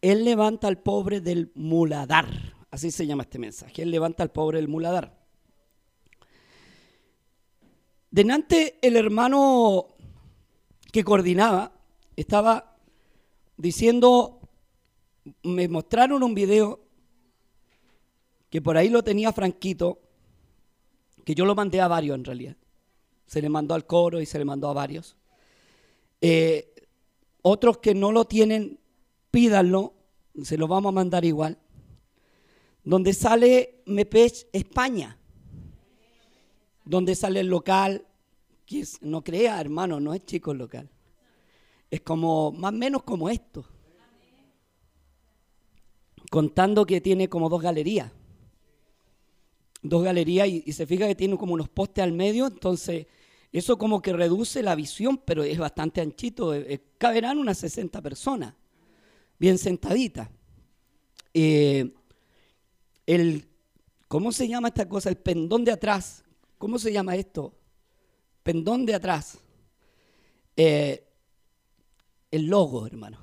Él levanta al pobre del muladar. Así se llama este mensaje. Él levanta al pobre del muladar. Denante el hermano que coordinaba estaba diciendo, me mostraron un video que por ahí lo tenía Franquito, que yo lo mandé a varios en realidad. Se le mandó al coro y se le mandó a varios. Eh, otros que no lo tienen, pídanlo, se lo vamos a mandar igual. Donde sale Mepech España, donde sale el local, que no crea, hermano, no es chico el local. Es como, más o menos como esto. Contando que tiene como dos galerías dos galerías y, se fija que tiene como unos postes al medio, entonces eso como que reduce la visión, pero es bastante anchito, caberán unas 60 personas, bien sentaditas. Eh, el, ¿Cómo se llama esta cosa? El pendón de atrás. ¿Cómo se llama esto? Pendón de atrás. el logo, hermano.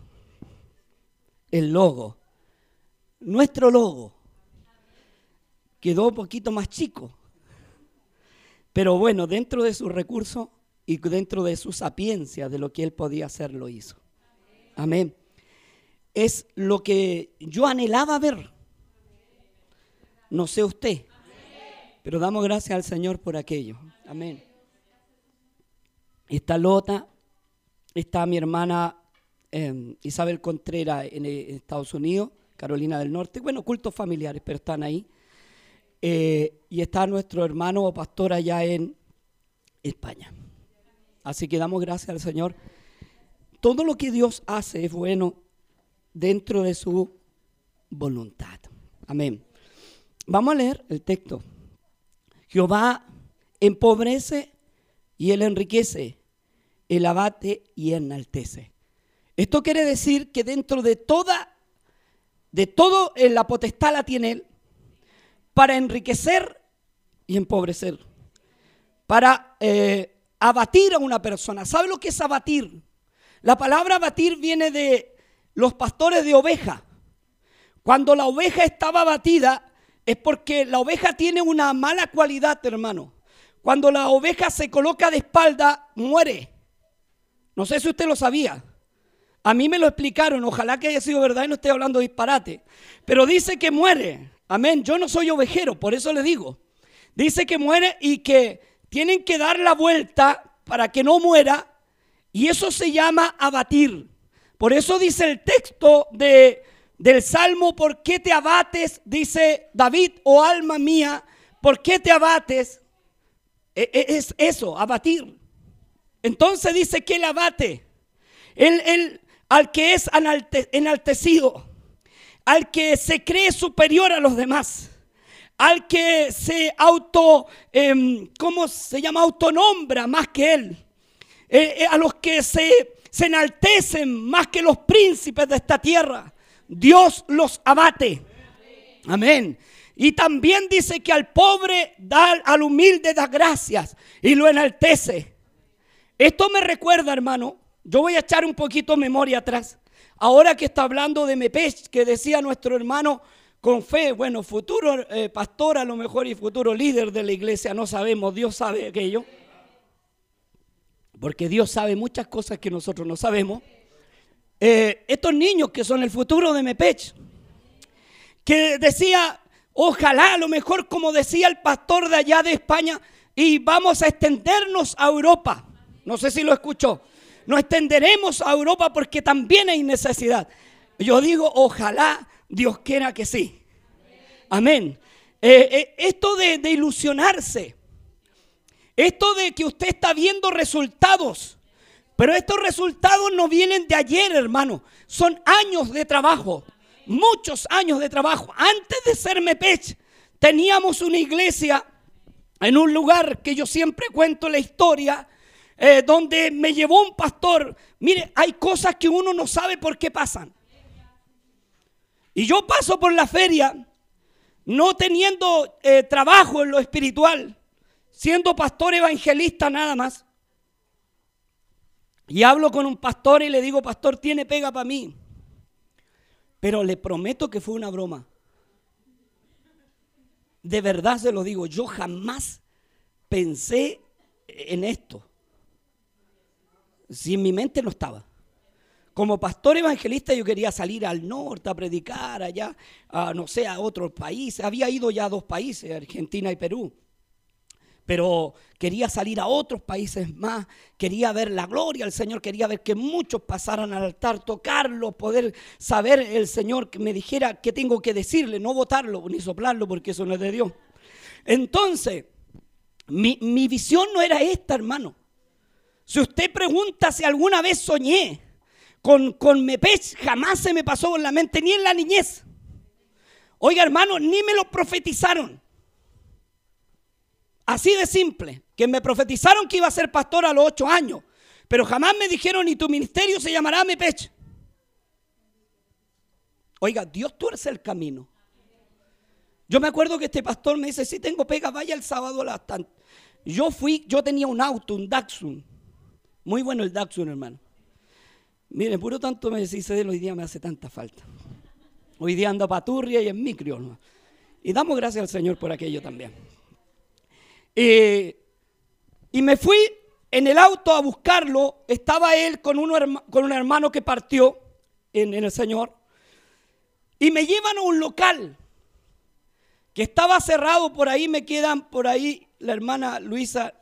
El logo. Nuestro logo quedó un poquito más chico. Pero bueno, dentro de sus recursos y dentro de su sapiencia de lo que él podía hacer, lo hizo. Amén. Es lo que yo anhelaba ver. No sé usted, pero damos gracias al Señor por aquello. Amén. Está Lota, está mi hermana em, Isabel Contreras en, en Estados Unidos, Carolina del Norte. Bueno, cultos familiares, pero están ahí. Eh, y está nuestro hermano o pastor allá en España. Así que damos gracias al Señor. Todo lo que Dios hace es bueno dentro de su voluntad. Amén. Vamos a leer el texto. Jehová empobrece y él enriquece, el abate y enaltece. Esto quiere decir que dentro de toda, de todo la potestad la tiene él, para enriquecer y empobrecer, para eh, abatir a una persona. ¿Sabe lo que es abatir? La palabra abatir viene de los pastores de oveja. Cuando la oveja estaba abatida es porque la oveja tiene una mala cualidad, hermano. Cuando la oveja se coloca de espalda, muere. No sé si usted lo sabía. A mí me lo explicaron, ojalá que haya sido verdad y no esté hablando disparate. Pero dice que muere. Amén. Yo no soy ovejero, por eso le digo. Dice que muere y que tienen que dar la vuelta para que no muera. Y eso se llama abatir. Por eso dice el texto de, del Salmo, ¿por qué te abates? Dice David, oh alma mía, ¿por qué te abates? E, e, es eso, abatir. Entonces dice que él abate. Él, al que es enaltecido al que se cree superior a los demás, al que se auto, em, ¿cómo se llama? Autonombra más que él, eh, eh, a los que se, se enaltecen más que los príncipes de esta tierra. Dios los abate. Amén. Y también dice que al pobre da, al humilde da gracias y lo enaltece. Esto me recuerda, hermano, yo voy a echar un poquito memoria atrás. Ahora que está hablando de Mepech, que decía nuestro hermano con fe, bueno, futuro eh, pastor a lo mejor y futuro líder de la iglesia, no sabemos, Dios sabe aquello. Porque Dios sabe muchas cosas que nosotros no sabemos. Eh, estos niños que son el futuro de Mepech, que decía, ojalá a lo mejor como decía el pastor de allá de España, y vamos a extendernos a Europa. No sé si lo escuchó nos extenderemos a Europa porque también hay necesidad. Yo digo, ojalá Dios quiera que sí. Amén. Eh, eh, esto de, de ilusionarse, esto de que usted está viendo resultados, pero estos resultados no vienen de ayer, hermano. Son años de trabajo, muchos años de trabajo. Antes de ser Mepech, teníamos una iglesia en un lugar que yo siempre cuento la historia, eh, donde me llevó un pastor. Mire, hay cosas que uno no sabe por qué pasan. Y yo paso por la feria no teniendo eh, trabajo en lo espiritual, siendo pastor evangelista nada más. Y hablo con un pastor y le digo, pastor, tiene pega para mí. Pero le prometo que fue una broma. De verdad se lo digo, yo jamás pensé en esto. Si en mi mente no estaba. Como pastor evangelista yo quería salir al norte a predicar allá, a, no sé, a otros países. Había ido ya a dos países, Argentina y Perú pero quería salir a otros países más, quería ver la gloria del Señor, quería ver que muchos pasaran al altar, tocarlo, poder saber el Señor que me dijera qué tengo que decirle, no votarlo ni soplarlo porque eso no es de Dios. Entonces, mi, visión no era esta, hermano. Si usted pregunta si alguna vez soñé con, con Mepech, jamás se me pasó por la mente, ni en la niñez. Oiga, hermano, ni me lo profetizaron. Así de simple, que me profetizaron que iba a ser pastor a los ocho años, pero jamás me dijeron, ni tu ministerio se llamará Mepech. Oiga, Dios tuerce el camino. Yo me acuerdo que este pastor me dice, si tengo pega, vaya el sábado a las Yo fui, yo tenía un auto, un Datsun. Muy bueno el Datsun, hermano. Miren, puro tanto me decís de hoy día me hace tanta falta. Hoy día ando a paturria y en micro. Y damos gracias al Señor por aquello también. Eh, y me fui en el auto a buscarlo. Estaba él con, con un hermano que partió en, el Señor. Y me llevan a un local que estaba cerrado. Por ahí me quedan, por ahí la hermana Luisa.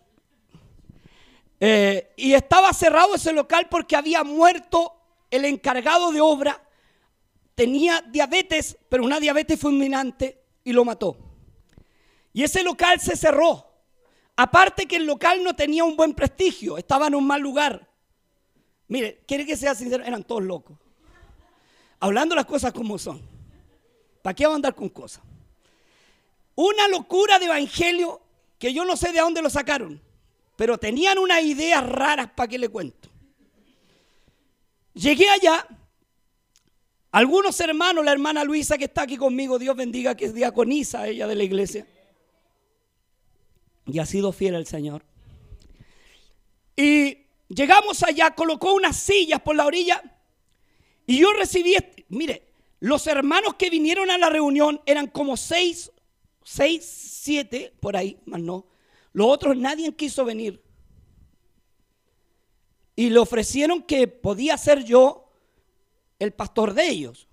Eh, y estaba cerrado ese local porque había muerto el encargado de obra. Tenía diabetes, pero una diabetes fulminante y lo mató. Y ese local se cerró. Aparte que el local no tenía un buen prestigio, estaba en un mal lugar. Mire, quiere que sea sincero, eran todos locos. Hablando las cosas como son. ¿Para qué vamos a andar con cosas? Una locura de evangelio que yo no sé de dónde lo sacaron, pero tenían unas ideas raras para que le cuento. Llegué allá, algunos hermanos, la hermana Luisa que está aquí conmigo, Dios bendiga que es diaconisa ella de la iglesia y ha sido fiel al Señor. Y llegamos allá, colocó unas sillas por la orilla y yo recibí, mire, los hermanos que vinieron a la reunión eran como seis, seis, siete, por ahí, más no. Los otros nadie quiso venir. Y le ofrecieron que podía ser yo el pastor de ellos.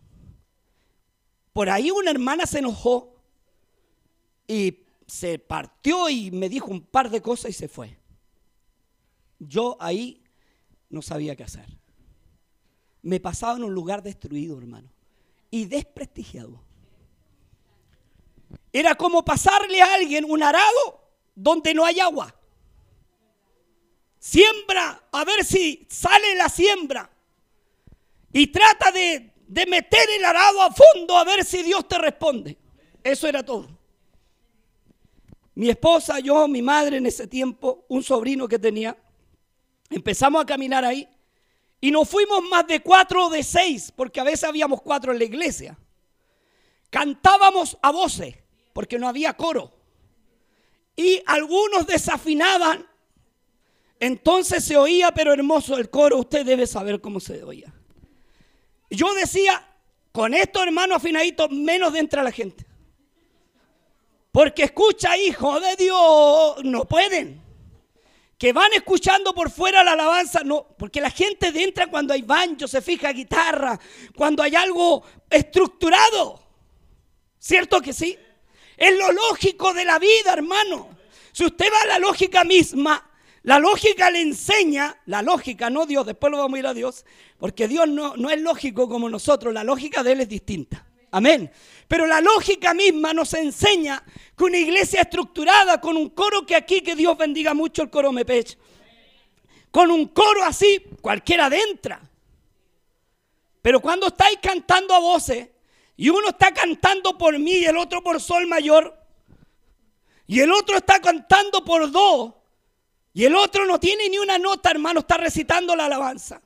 Por ahí una hermana se enojó y se partió y me dijo un par de cosas y se fue. Yo ahí no sabía qué hacer. Me pasaba en un lugar destruido, hermano, y desprestigiado. Era como pasarle a alguien un arado donde no hay agua. Siembra, a ver si sale la siembra. Y trata de, de meter el arado a fondo a ver si Dios te responde. Eso era todo. Mi esposa, yo, mi madre en ese tiempo, un sobrino que tenía, empezamos a caminar ahí y nos fuimos más de cuatro o de seis, porque a veces habíamos cuatro en la iglesia. Cantábamos a voces, porque no había coro. Y algunos desafinaban. Entonces se oía, pero hermoso el coro, usted debe saber cómo se oía. Yo decía, con esto hermano afinaditos, menos de entra la gente. Porque escucha, hijo de Dios, no pueden. Que van escuchando por fuera la alabanza, no, porque la gente entra cuando hay banjo, se fija guitarra, cuando hay algo estructurado. ¿Cierto que sí? Es lo lógico de la vida, hermano. Si usted va a la lógica misma, la lógica le enseña, la lógica, no Dios, después lo vamos a ir a Dios, porque Dios no, no es lógico como nosotros, la lógica de Él es distinta. Amén. Pero la lógica misma nos enseña que una iglesia estructurada con un coro que aquí, que Dios bendiga mucho el coro Mepech, con un coro así, cualquiera entra. Pero cuando estáis cantando a voces y uno está cantando por mí y el otro por sol mayor, y el otro está cantando por do, y el otro no tiene ni una nota, hermano, está recitando la alabanza.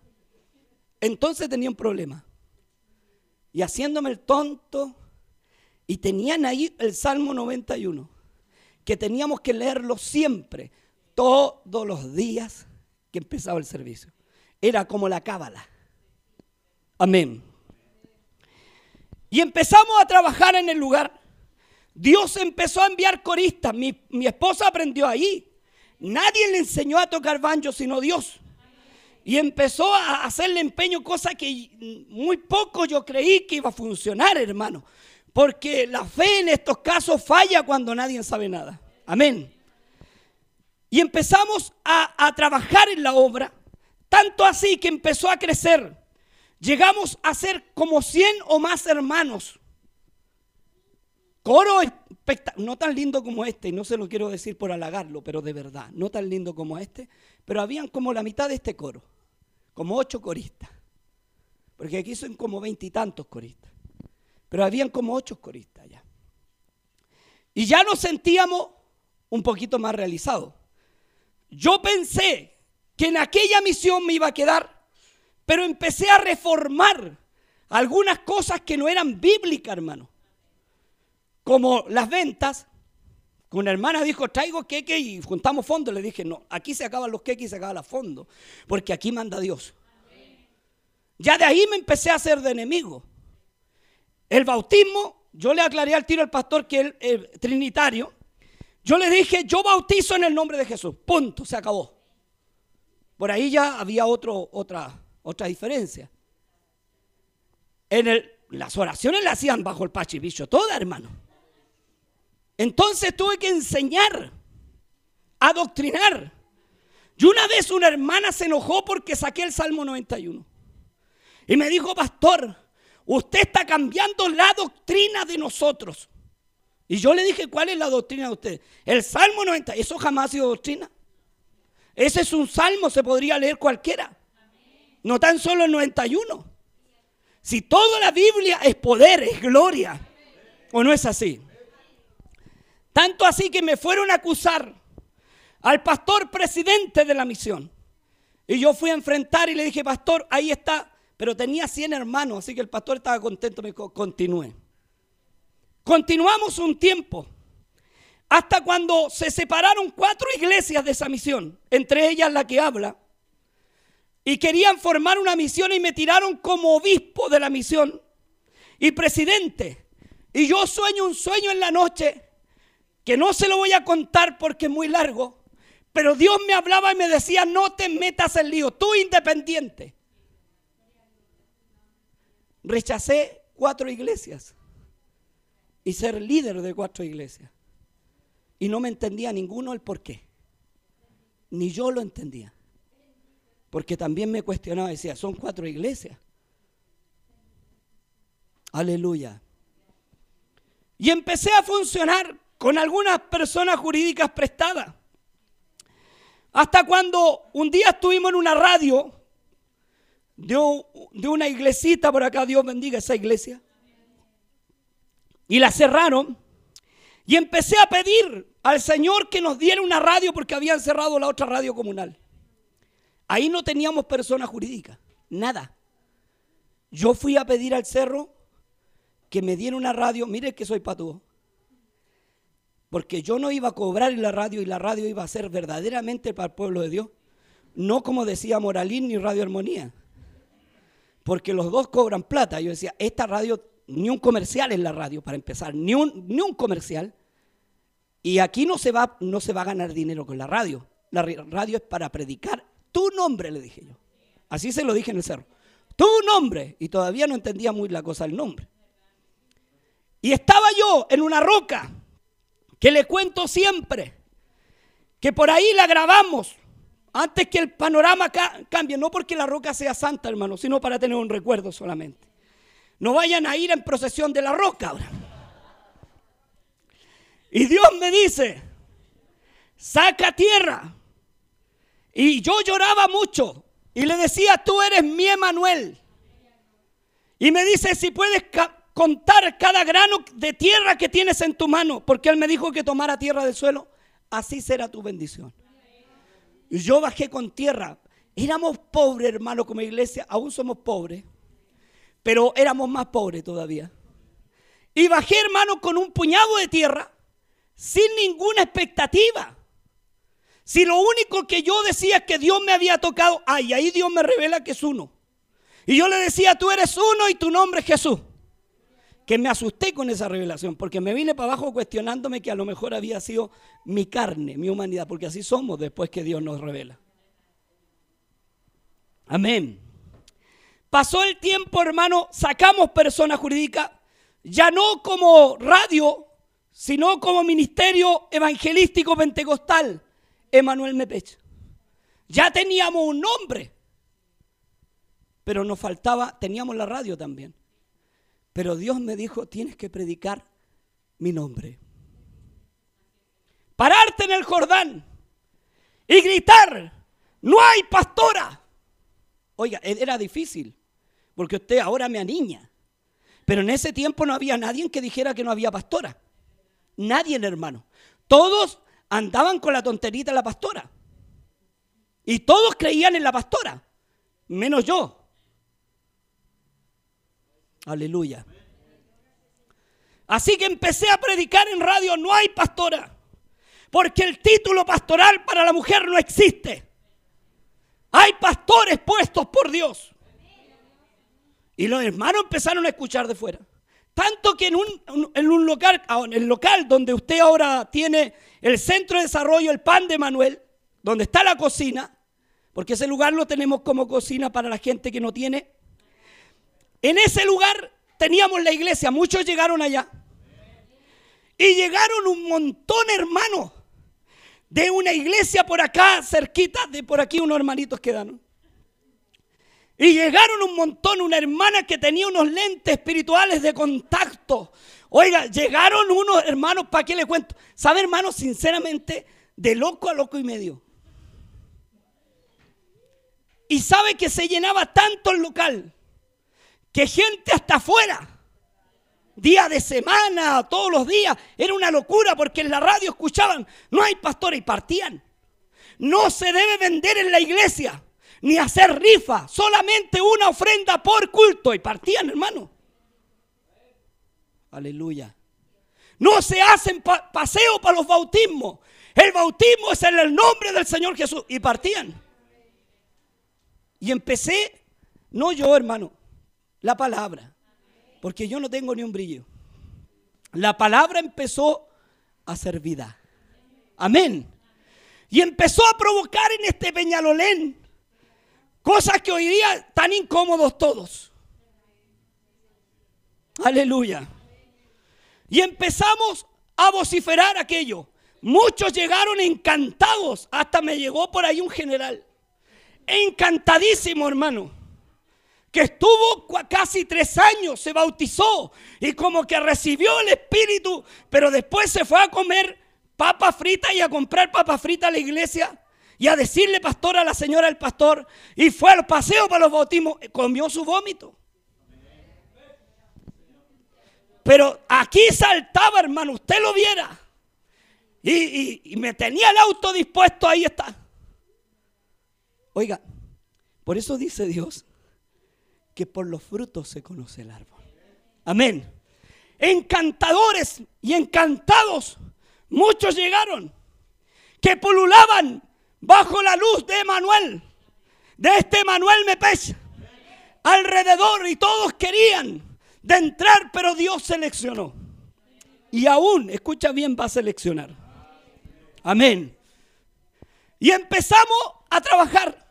Entonces tenía un problema y haciéndome el tonto. Y tenían ahí el Salmo 91, que teníamos que leerlo siempre, todos los días que empezaba el servicio. Era como la cábala. Amén. Y empezamos a trabajar en el lugar. Dios empezó a enviar coristas. Mi, mi esposa aprendió ahí. Nadie le enseñó a tocar banjo sino Dios. Y empezó a hacerle empeño, cosa que muy poco yo creí que iba a funcionar, hermano. Porque la fe en estos casos falla cuando nadie sabe nada. Amén. Y empezamos a, trabajar en la obra, tanto así que empezó a crecer. Llegamos a ser como 100 o más hermanos. Coro no tan lindo como este, y no se lo quiero decir por halagarlo, pero de verdad, no tan lindo como este, pero habían como la mitad de este coro, como ocho coristas, porque aquí son como veintitantos coristas, pero habían como ocho coristas ya. Y ya nos sentíamos un poquito más realizados. Yo pensé que en aquella misión me iba a quedar, pero empecé a reformar algunas cosas que no eran bíblicas, hermano como las ventas, una hermana dijo, traigo queque y juntamos fondos. Le dije, no, aquí se acaban los queques y se acaba los fondos, porque aquí manda Dios. Ya de ahí me empecé a hacer de enemigo. El bautismo, yo le aclaré al tiro al pastor que es trinitario. Yo le dije, yo bautizo en el nombre de Jesús. Punto, se acabó. Por ahí ya había otro, otra, otra diferencia. En el, las oraciones las hacían bajo el pachibicho, toda hermano. Entonces tuve que enseñar, adoctrinar. Y una vez una hermana se enojó porque saqué el Salmo 91. Y me dijo, pastor, usted está cambiando la doctrina de nosotros. Y yo le dije, ¿cuál es la doctrina de usted? El Salmo 90, eso jamás ha sido doctrina. Ese es un salmo, se podría leer cualquiera. No tan solo el 91. Si toda la Biblia es poder, es gloria. ¿O no es así? Tanto así que me fueron a acusar al pastor presidente de la misión. Y yo fui a enfrentar y le dije, pastor, ahí está. Pero tenía 100 hermanos, así que el pastor estaba contento, me dijo, continúe. Continuamos un tiempo, hasta cuando se separaron cuatro iglesias de esa misión, entre ellas la que habla, y querían formar una misión y me tiraron como obispo de la misión y presidente. Y yo sueño un sueño en la noche que no se lo voy a contar porque es muy largo, pero Dios me hablaba y me decía, no te metas en lío, tú independiente. Rechacé cuatro iglesias y ser líder de cuatro iglesias. Y no me entendía ninguno el por qué. Ni yo lo entendía. Porque también me cuestionaba, decía, son cuatro iglesias. Aleluya. Y empecé a funcionar con algunas personas jurídicas prestadas. Hasta cuando un día estuvimos en una radio de, una iglesita por acá, Dios bendiga esa iglesia, y la cerraron. Y empecé a pedir al Señor que nos diera una radio porque habían cerrado la otra radio comunal. Ahí no teníamos persona jurídica, nada. Yo fui a pedir al cerro que me diera una radio, mire que soy patuo, porque yo no iba a cobrar en la radio y la radio iba a ser verdaderamente para el pueblo de Dios. No como decía Moralín ni Radio Armonía. Porque los dos cobran plata. Yo decía, esta radio, ni un comercial en la radio para empezar, ni un, ni un comercial. Y aquí no se, va, no se va a ganar dinero con la radio. La radio es para predicar tu nombre, le dije yo. Así se lo dije en el cerro. Tu nombre. Y todavía no entendía muy la cosa del nombre. Y estaba yo en una roca que le cuento siempre, que por ahí la grabamos antes que el panorama cambie, no porque la roca sea santa, hermano, sino para tener un recuerdo solamente. No vayan a ir en procesión de la roca ahora. Y Dios me dice, saca tierra. Y yo lloraba mucho y le decía, tú eres mi Emanuel. Y me dice, si puedes contar cada grano de tierra que tienes en tu mano, porque Él me dijo que tomara tierra del suelo, así será tu bendición. Yo bajé con tierra. Éramos pobres, hermano, como iglesia, aún somos pobres, pero éramos más pobres todavía. Y bajé, hermano, con un puñado de tierra, sin ninguna expectativa. Si lo único que yo decía es que Dios me había tocado, ay, ahí Dios me revela que es uno. Y yo le decía, tú eres uno y tu nombre es Jesús. Que me asusté con esa revelación, porque me vine para abajo cuestionándome que a lo mejor había sido mi carne, mi humanidad, porque así somos después que Dios nos revela. Amén. Pasó el tiempo, hermano, sacamos persona jurídica, ya no como radio, sino como ministerio evangelístico pentecostal, Emanuel Mepech. Ya teníamos un nombre, pero nos faltaba, teníamos la radio también. Pero Dios me dijo, tienes que predicar mi nombre. Pararte en el Jordán y gritar, no hay pastora. Oiga, e-, era difícil, porque usted ahora me aniña. Pero en ese tiempo no había nadie que dijera que no había pastora. Nadie, hermano. Todos andaban con la tonterita de la pastora. Y todos creían en la pastora, menos yo. Aleluya. Así que empecé a predicar en radio, no hay pastora, porque el título pastoral para la mujer no existe. Hay pastores puestos por Dios. Y los hermanos empezaron a escuchar de fuera. Tanto que en un, en un local, ah, el local donde usted ahora tiene el centro de desarrollo, el pan de Manuel, donde está la cocina, porque ese lugar lo tenemos como cocina para la gente que no tiene. En ese lugar teníamos la iglesia, muchos llegaron allá. Y llegaron un montón, hermanos, de una iglesia por acá, cerquita, de por aquí unos hermanitos quedaron. Y llegaron un montón, una hermana que tenía unos lentes espirituales de contacto. Oiga, llegaron unos hermanos, ¿para qué le cuento? ¿Sabe, hermano? Sinceramente, de loco a loco y medio. Y sabe que se llenaba tanto el local que gente hasta afuera, día de semana, todos los días, era una locura porque en la radio escuchaban, no hay pastores y partían. No se debe vender en la iglesia ni hacer rifa, solamente una ofrenda por culto. Y partían, hermano. Aleluya. No se hacen paseo para los bautismos. El bautismo es en el nombre del Señor Jesús. Y partían. Y empecé, no yo, hermano, la palabra. Porque yo no tengo ni un brillo. La palabra empezó a ser vida. Amén. Y empezó a provocar en este Peñalolén Cosas que hoy día están incómodos todos. Aleluya. Y empezamos a vociferar aquello. Muchos llegaron encantados. Hasta me llegó por ahí un general. Encantadísimo, hermano. Que estuvo casi tres años, se bautizó y como que recibió el Espíritu, pero después se fue a comer papa frita y a comprar papa frita a la iglesia y a decirle pastor a la señora del pastor y fue al paseo para los bautismos, comió su vómito. Pero aquí saltaba, hermano, usted lo viera. Y, y, me tenía el auto dispuesto, ahí está. Oiga, por eso dice Dios que por los frutos se conoce el árbol. Amén. Encantadores y encantados, muchos llegaron que pululaban bajo la luz de Manuel, de este Manuel Mepes, alrededor y todos querían de entrar, pero Dios seleccionó. Y aún, escucha bien, va a seleccionar. Amén. Y empezamos a trabajar.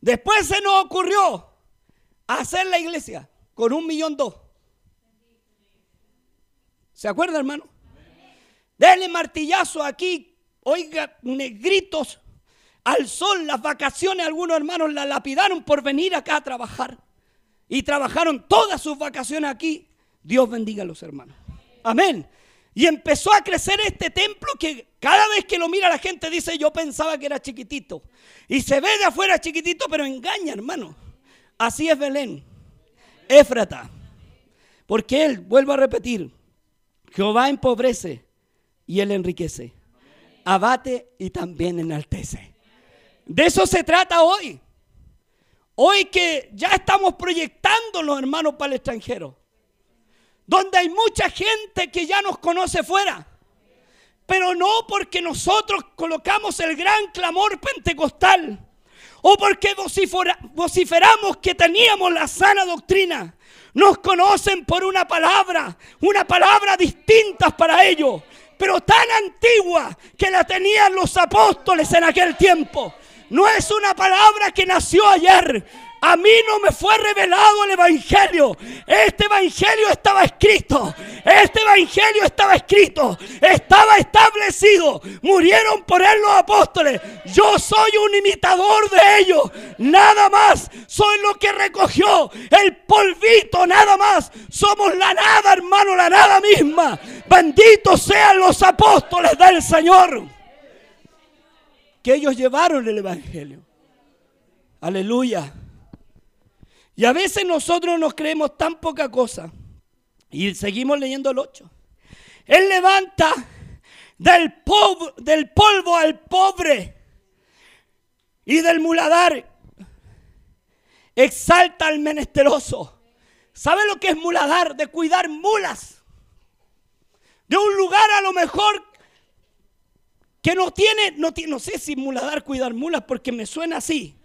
Después se nos ocurrió hacer la iglesia con un millón dos. ¿Se acuerda, hermano? Denle martillazo aquí Oiga, negritos al sol, las vacaciones, algunos hermanos la lapidaron por venir acá a trabajar. Y trabajaron todas sus vacaciones aquí. Dios bendiga a los hermanos. Amén. Y empezó a crecer este templo que cada vez que lo mira la gente dice, yo pensaba que era chiquitito. Y se ve de afuera chiquitito, pero engaña, hermano. Así es Belén. Éfrata. Porque él, vuelvo a repetir, Jehová empobrece y él enriquece abate y también enaltece. De eso se trata hoy. Hoy que ya estamos proyectando los hermanos para el extranjero. Donde hay mucha gente que ya nos conoce fuera. Pero no porque nosotros colocamos el gran clamor pentecostal. O porque vociferamos que teníamos la sana doctrina. Nos conocen por una palabra, una palabra distinta para ellos, pero tan antigua que la tenían los apóstoles en aquel tiempo. No es una palabra que nació ayer, a mí no me fue revelado el Evangelio. Este Evangelio estaba escrito. Este Evangelio estaba escrito. Estaba establecido. Murieron por él los apóstoles. Yo soy un imitador de ellos. Nada más. Soy lo que recogió el polvito. Nada más. Somos la nada, hermano. La nada misma. Benditos sean los apóstoles del Señor. Que ellos llevaron el Evangelio. Aleluya. Y a veces nosotros nos creemos tan poca cosa. Y seguimos leyendo el 8. Él levanta del, del polvo al pobre y del muladar. Exalta al menesteroso. ¿Sabe lo que es muladar? De cuidar mulas. De un lugar a lo mejor que no tiene, no, tiene, no sé si muladar, cuidar mulas, porque me suena así.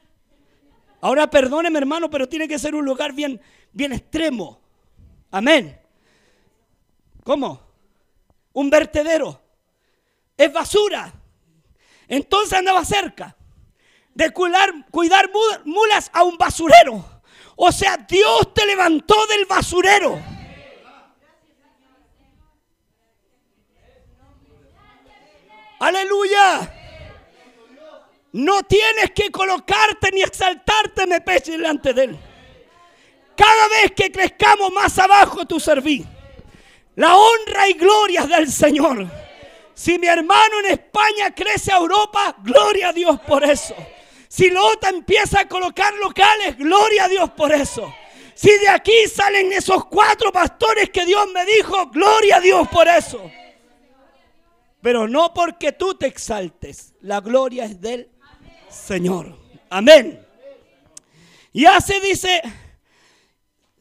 Ahora perdóneme hermano, pero tiene que ser un lugar bien, bien extremo. Amén. ¿Cómo? Un vertedero. Es basura. Entonces andaba cerca de cuidar, cuidar mulas a un basurero. O sea, Dios te levantó del basurero. Aleluya. No tienes que colocarte ni exaltarte, me peche delante de Él. Cada vez que crezcamos más abajo, tu serví. La honra y gloria del Señor. Si mi hermano en España crece a Europa, gloria a Dios por eso. Si Lota empieza a colocar locales, gloria a Dios por eso. Si de aquí salen esos cuatro pastores que Dios me dijo, gloria a Dios por eso. Pero no porque tú te exaltes, la gloria es del Señor. Amén. Y hace, dice,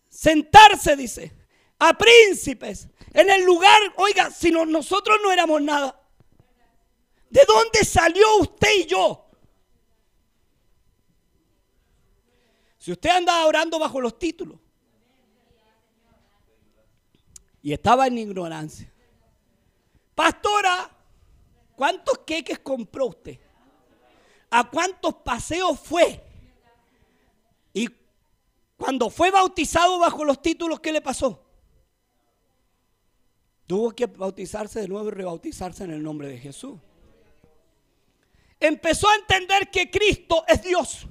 sentarse, dice, a príncipes en el lugar, oiga, si nosotros no éramos nada. ¿De dónde salió usted y yo? Si usted andaba orando bajo los títulos y estaba en ignorancia. Pastora, ¿cuántos queques compró usted? A cuántos paseos fue. Y cuando fue bautizado bajo los títulos, ¿qué le pasó? Tuvo que bautizarse de nuevo y rebautizarse en el nombre de Jesús. Empezó a entender que Cristo es Dios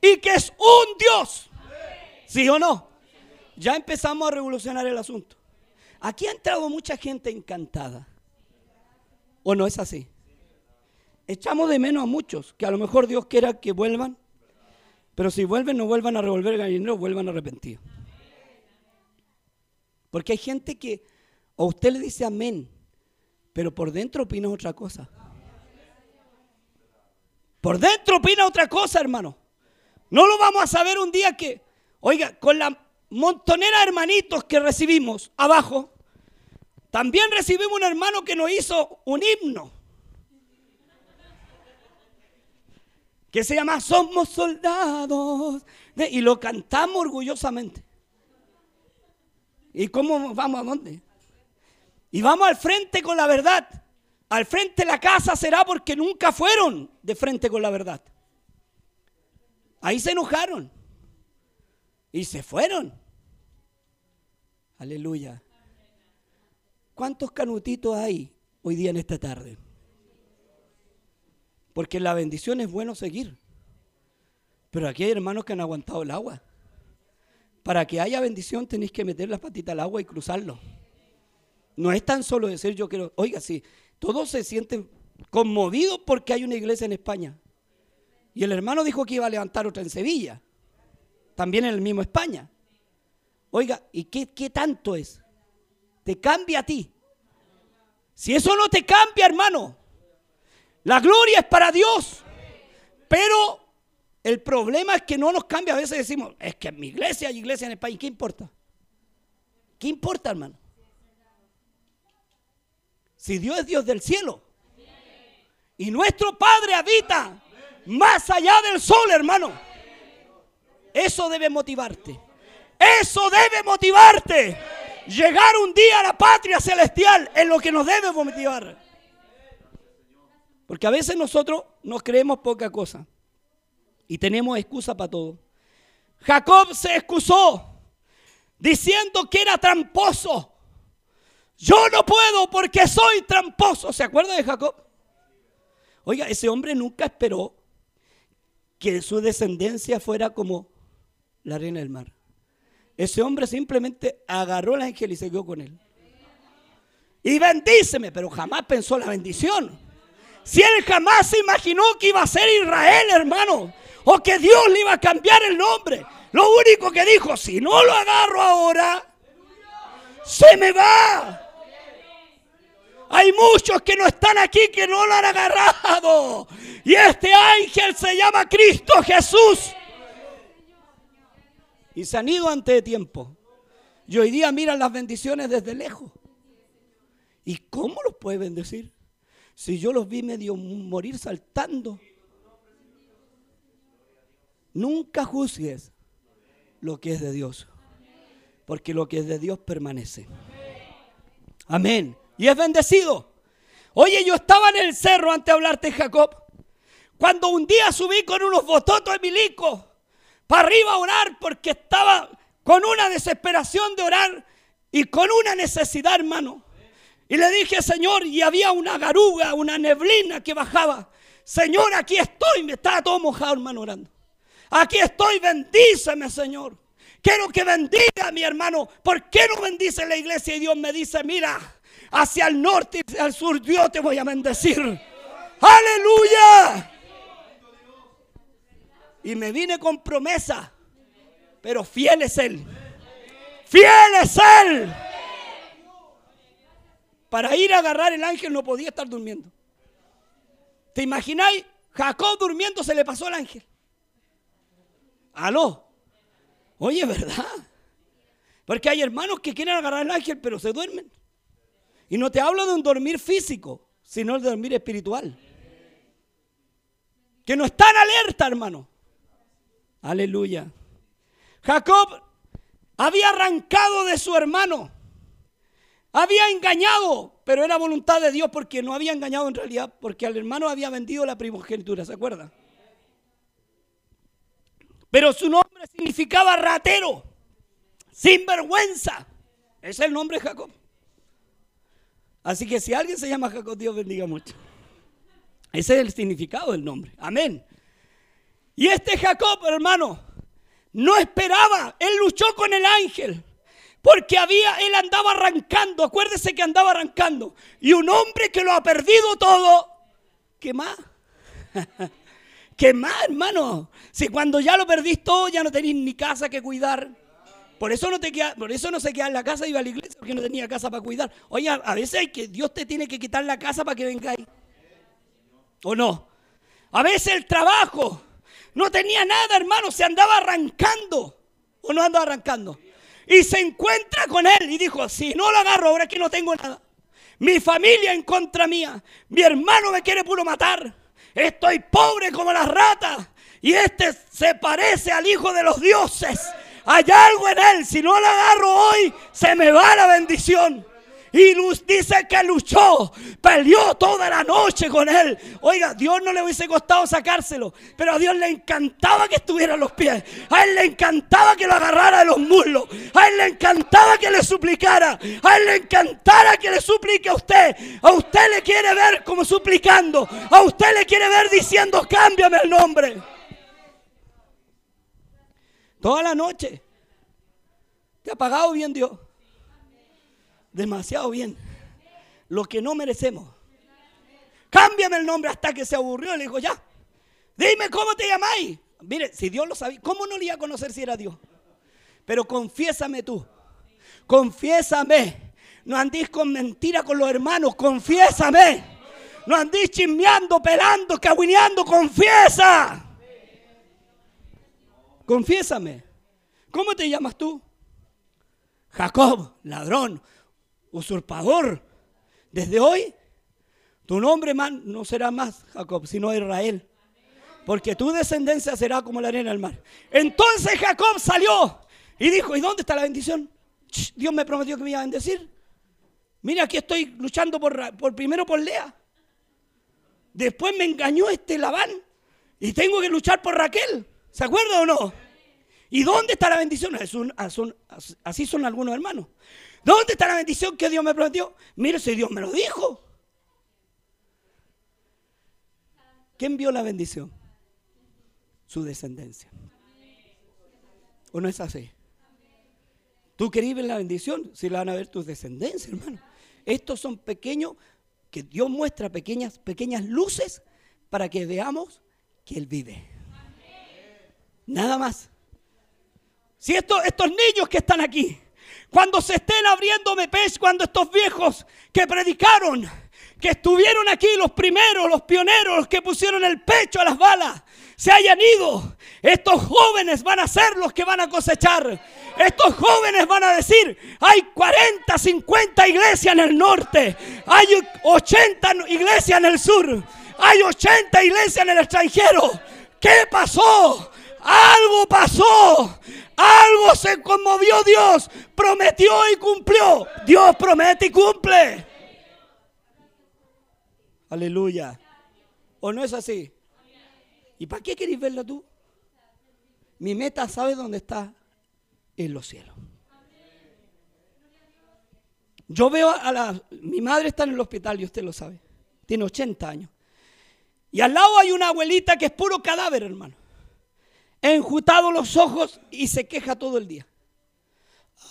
y que es un Dios. ¿Sí o no? Ya empezamos a revolucionar el asunto. Aquí ha entrado mucha gente encantada. ¿O no es así? Echamos de menos a muchos, que a lo mejor Dios quiera que vuelvan, pero si vuelven no vuelvan a revolver el gallinero, vuelvan arrepentidos. Porque hay gente que a usted le dice amén, pero por dentro opina otra cosa. Por dentro opina otra cosa, hermano. No lo vamos a saber un día que, oiga, con la montonera de hermanitos que recibimos abajo, también recibimos un hermano que nos hizo un himno. Que se llama Somos soldados. y lo cantamos orgullosamente. ¿Y cómo vamos a dónde? Y vamos al frente con la verdad. Al frente la casa será porque nunca fueron de frente con la verdad. Ahí se enojaron. Y se fueron. Aleluya. ¿Cuántos canutitos hay hoy día en esta tarde? Porque la bendición es bueno seguir. Pero aquí hay hermanos que han aguantado el agua. Para que haya bendición tenéis que meter las patitas al agua y cruzarlo. No es tan solo decir yo quiero, oiga, sí, todos se sienten conmovidos porque hay una iglesia en España. Y el hermano dijo que iba a levantar otra en Sevilla, también en el mismo España. Oiga, ¿y qué, qué tanto es? Te cambia a ti. Si eso no te cambia, hermano, la gloria es para Dios. Pero el problema es que no nos cambia. A veces decimos, es que en mi iglesia hay iglesia en el país. ¿Qué importa? ¿Qué importa, hermano? Si Dios es Dios del cielo. Y nuestro Padre habita más allá del sol, hermano. Eso debe motivarte. Eso debe motivarte. Llegar un día a la patria celestial es lo que nos debe motivar. Porque a veces nosotros nos creemos poca cosa y tenemos excusa para todo. Jacob se excusó diciendo que era tramposo. Yo no puedo porque soy tramposo. ¿Se acuerda de Jacob? Oiga, ese hombre nunca esperó que su descendencia fuera como la reina del mar. Ese hombre simplemente agarró al ángel y se quedó con él. Y bendíceme, pero jamás pensó la bendición. Si él jamás se imaginó que iba a ser Israel, hermano, o que Dios le iba a cambiar el nombre. Lo único que dijo, si no lo agarro ahora, se me va. Hay muchos que no están aquí que no lo han agarrado. Y este ángel se llama Cristo Jesús. Y se han ido antes de tiempo. Y hoy día miran las bendiciones desde lejos. ¿Y cómo los puede bendecir? Si yo los vi medio morir saltando. Nunca juzgues lo que es de Dios. Porque lo que es de Dios permanece. Amén. Y es bendecido. Oye, yo estaba en el cerro antes de hablarte, Jacob. Cuando un día subí con unos bototos de milico para arriba a orar porque estaba con una desesperación de orar y con una necesidad, hermano. Y le dije, Señor, y había una garuga, una neblina que bajaba. Señor, aquí estoy. Me estaba todo mojado, hermano, orando. Aquí estoy, bendíceme, Señor. Quiero que bendiga a mi hermano. ¿Por qué no bendice la iglesia? Y Dios me dice, mira, hacia el norte y hacia sur, Dios te voy a bendecir. Aleluya. Y me vine con promesa. Pero fiel es Él. Fiel es Él. Para ir a agarrar el ángel no podía estar durmiendo. ¿Te imagináis? Jacob durmiendo se le pasó el ángel. Aló. Oye, ¿verdad? Porque hay hermanos que quieren agarrar el ángel, pero se duermen. Y no te hablo de un dormir físico, sino de dormir espiritual. Que no están alerta, hermano. Aleluya. Jacob había arrancado de su hermano. Había engañado, pero era voluntad de Dios porque no había engañado en realidad, porque al hermano había vendido la primogenitura, ¿se acuerda? Pero su nombre significaba ratero, sinvergüenza. Es el nombre de Jacob. Así que si alguien se llama Jacob, Dios bendiga mucho. Ese es el significado del nombre. Amén. Y este Jacob, hermano, no esperaba. Él luchó con el ángel. Porque había, él andaba arrancando, acuérdese que andaba arrancando. Y un hombre que lo ha perdido todo, ¿qué más? ¿Qué más, hermano? Si cuando ya lo perdís todo, ya no tenéis ni casa que cuidar. Por eso no te queda, por eso no se queda en la casa iba a la iglesia, porque no tenía casa para cuidar. Oye, a veces hay que, Dios te tiene que quitar la casa para que vengáis. ¿O no? A veces el trabajo. No tenía nada, hermano, se andaba arrancando. ¿O no andaba arrancando? Y se encuentra con él y dijo, si no lo agarro ahora que no tengo nada. Mi familia en contra mía. Mi hermano me quiere puro matar. Estoy pobre como las ratas. Y este se parece al hijo de los dioses. Hay algo en él. Si no lo agarro hoy, se me va la bendición. Y dice que luchó, peleó toda la noche con él. Oiga, Dios no le hubiese costado sacárselo, pero a Dios le encantaba que estuviera en los pies. A él le encantaba que lo agarrara de los muslos. A él le encantaba que le suplicara. A él le encantara que le suplique a usted. A usted le quiere ver como suplicando. A usted le quiere ver diciendo, cámbiame el nombre. Toda la noche. ¿Te ha pagado bien Dios? Demasiado bien. Lo que no merecemos. Cámbiame el nombre hasta que se aburrió. Le dijo, ya, dime cómo te llamáis. Mire, si Dios lo sabía, ¿cómo no le iba a conocer si era Dios? Pero confiésame tú. Confiésame. No andís con mentira con los hermanos. Confiésame. No andís chismeando, pelando, caguineando. Confiesa. Confiésame. ¿Cómo te llamas tú? Jacob, ladrón usurpador. Desde hoy, tu nombre no será más Jacob, sino Israel. Porque tu descendencia será como la arena del mar. Entonces Jacob salió Y dijo, ¿y dónde está la bendición? Dios me prometió que me iba a bendecir. Mira, aquí estoy luchando por, por primero por Lea. Después me engañó este Labán y tengo que luchar por Raquel. ¿Se acuerda o no? ¿Y dónde está la bendición? así son algunos hermanos. ¿Dónde está la bendición que Dios me prometió? Mire si Dios me lo dijo. ¿Quién vio la bendición? Su descendencia. ¿O no es así? ¿Tú querías ver la bendición? Si la van a ver tus descendencias, hermano. Estos son pequeños, que Dios muestra pequeñas, pequeñas luces para que veamos que Él vive. Nada más. Si estos niños que están aquí, cuando se estén abriendo pez, cuando estos viejos que predicaron, que estuvieron aquí, los primeros, los pioneros, los que pusieron el pecho a las balas, se hayan ido, estos jóvenes van a ser los que van a cosechar. Estos jóvenes van a decir, hay 40, 50 iglesias en el norte, hay 80 iglesias en el sur, hay 80 iglesias en el extranjero. ¿Qué pasó? Algo pasó. Algo se conmovió Dios. Prometió y cumplió. Dios promete y cumple. Aleluya. ¿O no es así? ¿Y para qué queréis verlo tú? Mi meta, ¿sabe dónde está? En los cielos. Yo veo a la... Mi madre está en el hospital y usted lo sabe. Tiene 80 años. Y al lado hay una abuelita que es puro cadáver, hermano. Enjutado los ojos y se queja todo el día.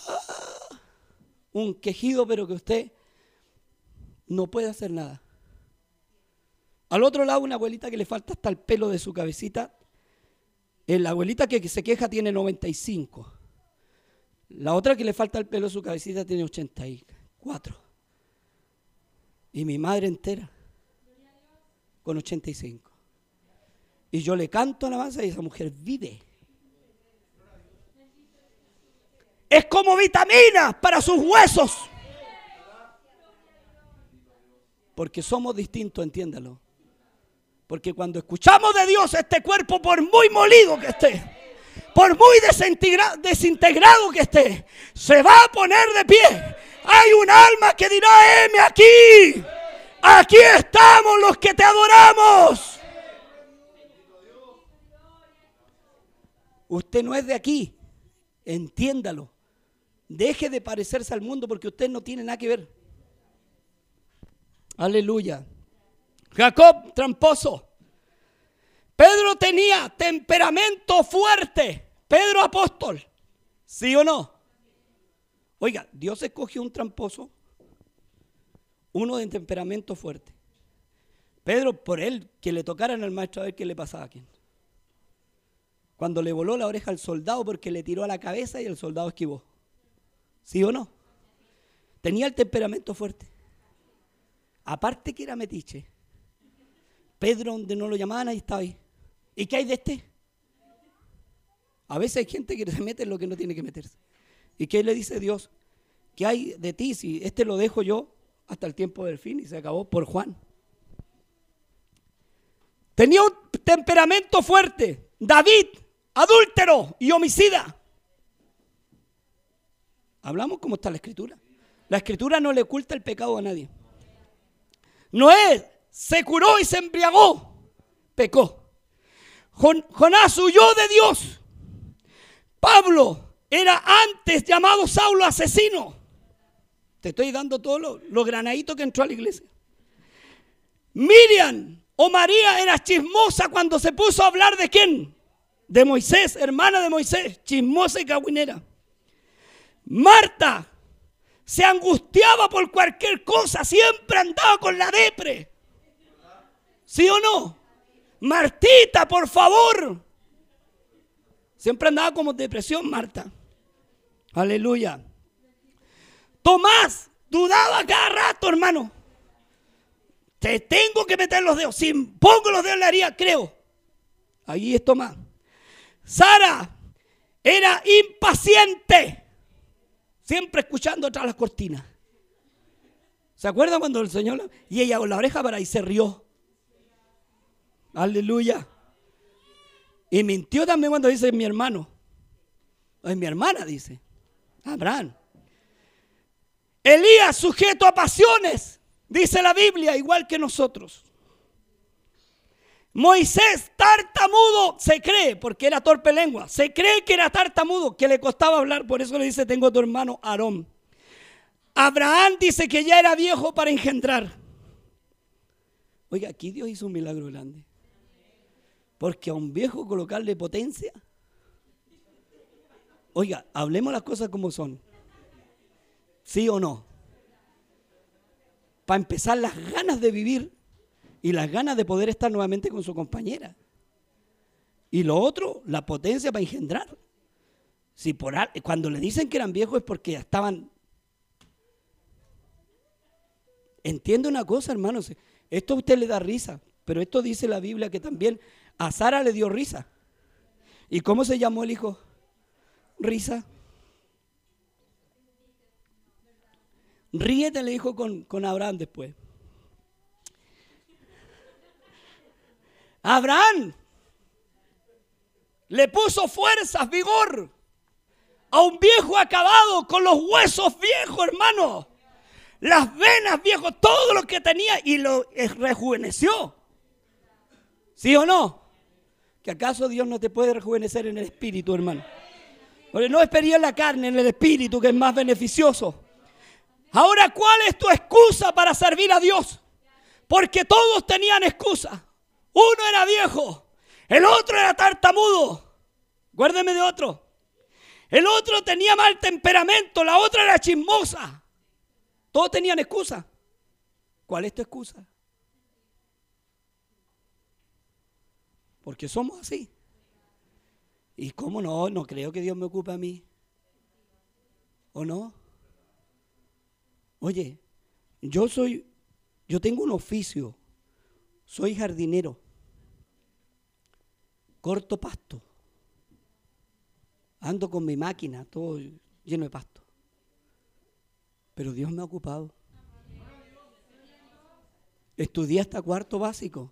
Ah, un quejido, pero que usted no puede hacer nada. Al otro lado, una abuelita que le falta hasta el pelo de su cabecita. La abuelita que se queja tiene 95. La otra que le falta el pelo de su cabecita tiene 84. Y mi madre entera con 85. Y yo le canto a la masa y esa mujer vive. Es como vitamina para sus huesos. Porque somos distintos, entiéndalo. Porque cuando escuchamos de Dios, este cuerpo, por muy molido que esté, por muy desintegrado que esté, se va a poner de pie. Hay un alma que dirá, heme aquí. Aquí estamos los que te adoramos. Usted no es de aquí. Entiéndalo. Deje de parecerse al mundo porque usted no tiene nada que ver. Aleluya. Jacob tramposo. Pedro tenía temperamento fuerte. Pedro apóstol. ¿Sí o no? Oiga, Dios escogió un tramposo, uno de temperamento fuerte. Pedro, por él, que le tocaran al maestro a ver qué le pasaba a quién. Cuando le voló la oreja al soldado porque le tiró a la cabeza y el soldado esquivó. ¿Sí o no? Tenía el temperamento fuerte. Aparte que era metiche. Pedro, donde no lo llamaban, ahí estaba ahí. ¿Y qué hay de este? A veces hay gente que se mete en lo que no tiene que meterse. ¿Y qué le dice Dios? ¿Qué hay de ti si este lo dejo yo hasta el tiempo del fin y se acabó por Juan? Tenía un temperamento fuerte. David, adúltero y homicida. Hablamos cómo está la escritura. La escritura no le oculta el pecado a nadie. Noé se curó y se embriagó, pecó. Jonás huyó de Dios. Pablo era antes llamado Saulo asesino. Te estoy dando todo lo, lo granadito que entró a la iglesia. Miriam o María era chismosa cuando se puso a hablar de quién? De Moisés, hermana de Moisés, chismosa y cagüinera. Marta se angustiaba por cualquier cosa, siempre andaba con la depre. ¿Sí o no? Martita, por favor. Siempre andaba como depresión, Marta. Aleluya. Tomás dudaba cada rato, hermano. Te tengo que meter los dedos. Si pongo los dedos le haría, creo. Ahí es Tomás. Sara era impaciente. Siempre escuchando atrás las cortinas. ¿Se acuerda cuando el Señor... Y ella con la oreja para y se rió. Aleluya. Y mintió también cuando dice mi hermano. Es mi hermana, dice. Abraham. Elías sujeto a pasiones, dice la Biblia, igual que nosotros. Moisés, tartamudo, se cree, porque era torpe lengua, se cree que era tartamudo, que le costaba hablar, por eso le dice, tengo tu hermano Aarón. Abraham dice que ya era viejo para engendrar. Oiga, aquí Dios hizo un milagro grande. Porque a un viejo colocarle potencia. Oiga, hablemos las cosas como son. ¿Sí o no? Para empezar, las ganas de vivir y las ganas de poder estar nuevamente con su compañera. Y lo otro, la potencia para engendrar. Si por, cuando le dicen que eran viejos es porque ya estaban... Entiende una cosa, hermanos. Esto a usted le da risa, pero esto dice la Biblia que también a Sara le dio risa. ¿Y cómo se llamó el hijo? Risa. Ríete, le dijo con, con Abraham después. Abraham le puso fuerzas, vigor a un viejo acabado con los huesos viejos, hermano. Las venas viejo, todo lo que tenía y lo rejuveneció. ¿Sí o no? ¿Que acaso Dios no te puede rejuvenecer en el espíritu, hermano? Porque no es en la carne, en el espíritu, que es más beneficioso. Ahora, ¿cuál es tu excusa para servir a Dios? Porque todos tenían excusa. Uno era viejo, el otro era tartamudo. Guárdeme de otro. El otro tenía mal temperamento, la otra era chismosa. Todos tenían excusa. ¿Cuál es tu excusa? Porque somos así. ¿Y cómo no? No creo que Dios me ocupe a mí. ¿O no? Oye, yo soy, yo tengo un oficio. Soy jardinero corto pasto. Ando con mi máquina, todo lleno de pasto. Pero Dios me ha ocupado. Estudié hasta cuarto básico.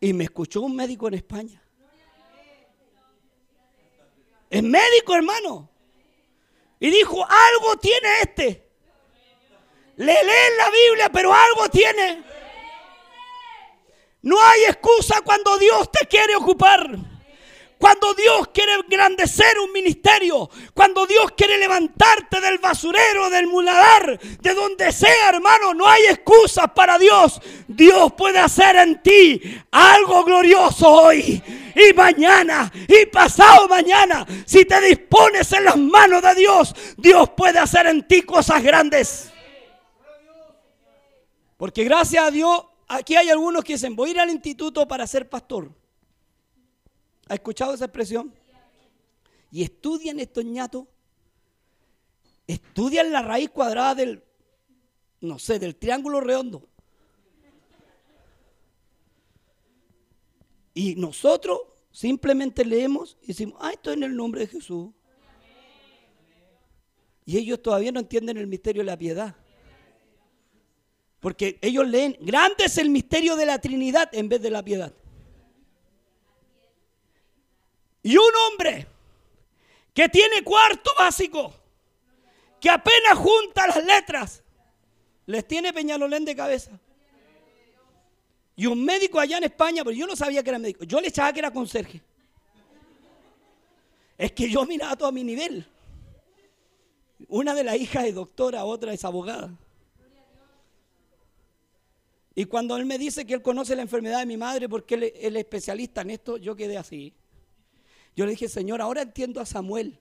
Y me escuchó un médico en España. Es médico, hermano. Y dijo, algo tiene este. Le leen la Biblia, pero algo tiene. No hay excusa cuando Dios te quiere ocupar. Cuando Dios quiere engrandecer un ministerio, cuando Dios quiere levantarte del basurero, del muladar, de donde sea, hermano, no hay excusas para Dios. Dios puede hacer en ti algo glorioso hoy y mañana y pasado mañana. Si te dispones en las manos de Dios, Dios puede hacer en ti cosas grandes. Porque gracias a Dios Aquí hay algunos que dicen, voy a ir al instituto para ser pastor. ¿Ha escuchado esa expresión? Y estudian estos ñatos. Estudian la raíz cuadrada del, no sé, del triángulo redondo. Y nosotros simplemente leemos y decimos, ah, esto es en el nombre de Jesús. Y ellos todavía no entienden el misterio de la piedad. Porque ellos leen, grande es el misterio de la Trinidad en vez de la piedad. Y un hombre que tiene cuarto básico, que apenas junta las letras, les tiene Peñalolén de cabeza. Y un médico allá en España, pero yo no sabía que era médico, yo le echaba que era conserje. Es que yo miraba todo a mi nivel. Una de las hijas es doctora, otra es abogada. Y cuando él me dice que él conoce la enfermedad de mi madre porque él, es especialista en esto, yo quedé así. Yo le dije, Señor, ahora entiendo a Samuel.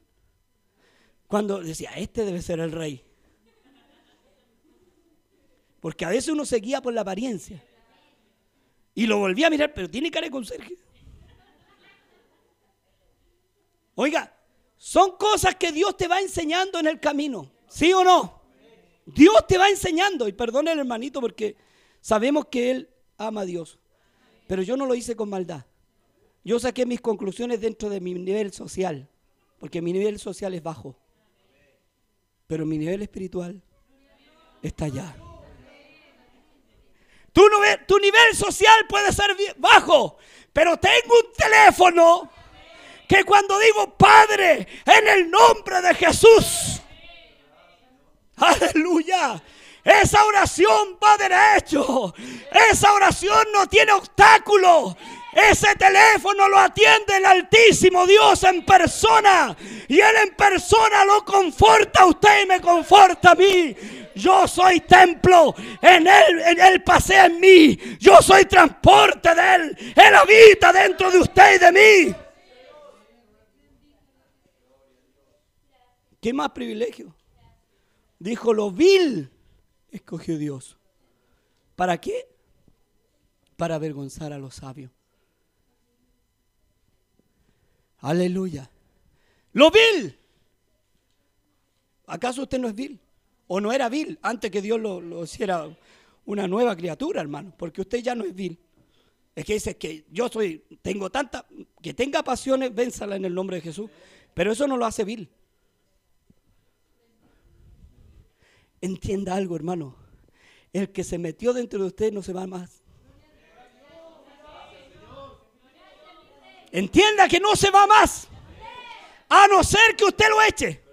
Cuando decía, este debe ser el rey. Porque a veces uno se guía por la apariencia. Y lo volví a mirar, pero tiene cara de conserje. Oiga, son cosas que Dios te va enseñando en el camino. ¿Sí o no? Dios te va enseñando. Y perdone el hermanito porque Sabemos que Él ama a Dios, pero yo no lo hice con maldad. Yo saqué mis conclusiones dentro de mi nivel social, porque mi nivel social es bajo, pero mi nivel espiritual está allá. Tu, tu nivel social puede ser bajo, pero tengo un teléfono que cuando digo Padre, en el nombre de Jesús. Aleluya. Esa oración va derecho. Esa oración no tiene obstáculo. Ese teléfono lo atiende el Altísimo Dios en persona. Y Él en persona lo conforta a usted y me conforta a mí. Yo soy templo. En Él, en Él pasea en mí. Yo soy transporte de Él. Él habita dentro de usted y de mí. ¿Qué más privilegio? Dijo lo vil escogió Dios. ¿Para qué? Para avergonzar a los sabios. Aleluya. Lo vil. ¿Acaso usted no es vil? ¿O no era vil antes que Dios lo, hiciera una nueva criatura, hermano? Porque usted ya no es vil. Es que dice que yo soy, tengo tanta, que tenga pasiones, vénsala en el nombre de Jesús. Pero eso no lo hace vil. Entienda algo, hermano. El que se metió dentro de usted no se va más. Entienda que no se va más. A no ser que usted lo eche.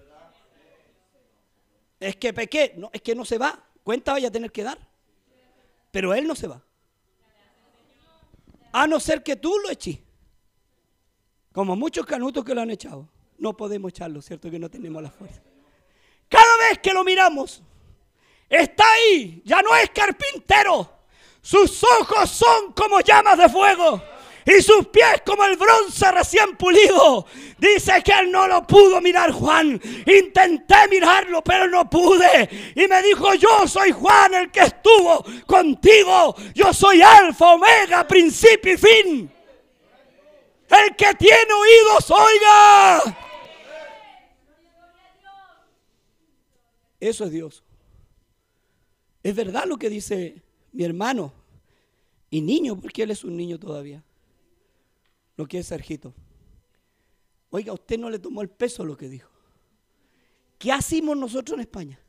Es que pequé. No, es que no se va. Cuenta vaya a tener que dar. Pero él no se va. A no ser que tú lo eches. Como muchos canutos que lo han echado. No podemos echarlo, ¿cierto? Que no tenemos la fuerza. Cada vez que lo miramos, Está ahí, ya no es carpintero. Sus ojos son como llamas de fuego y sus pies como el bronce recién pulido. Dice que él no lo pudo mirar Juan. Intenté mirarlo, pero no pude. Y me dijo, yo soy Juan el que estuvo contigo. Yo soy alfa, omega, principio y fin. El que tiene oídos, oiga. Eso es Dios. Es verdad lo que dice mi hermano y niño, porque él es un niño todavía. Lo que es Sergito. Oiga, usted no le tomó el peso lo que dijo. ¿Qué hacemos nosotros en España?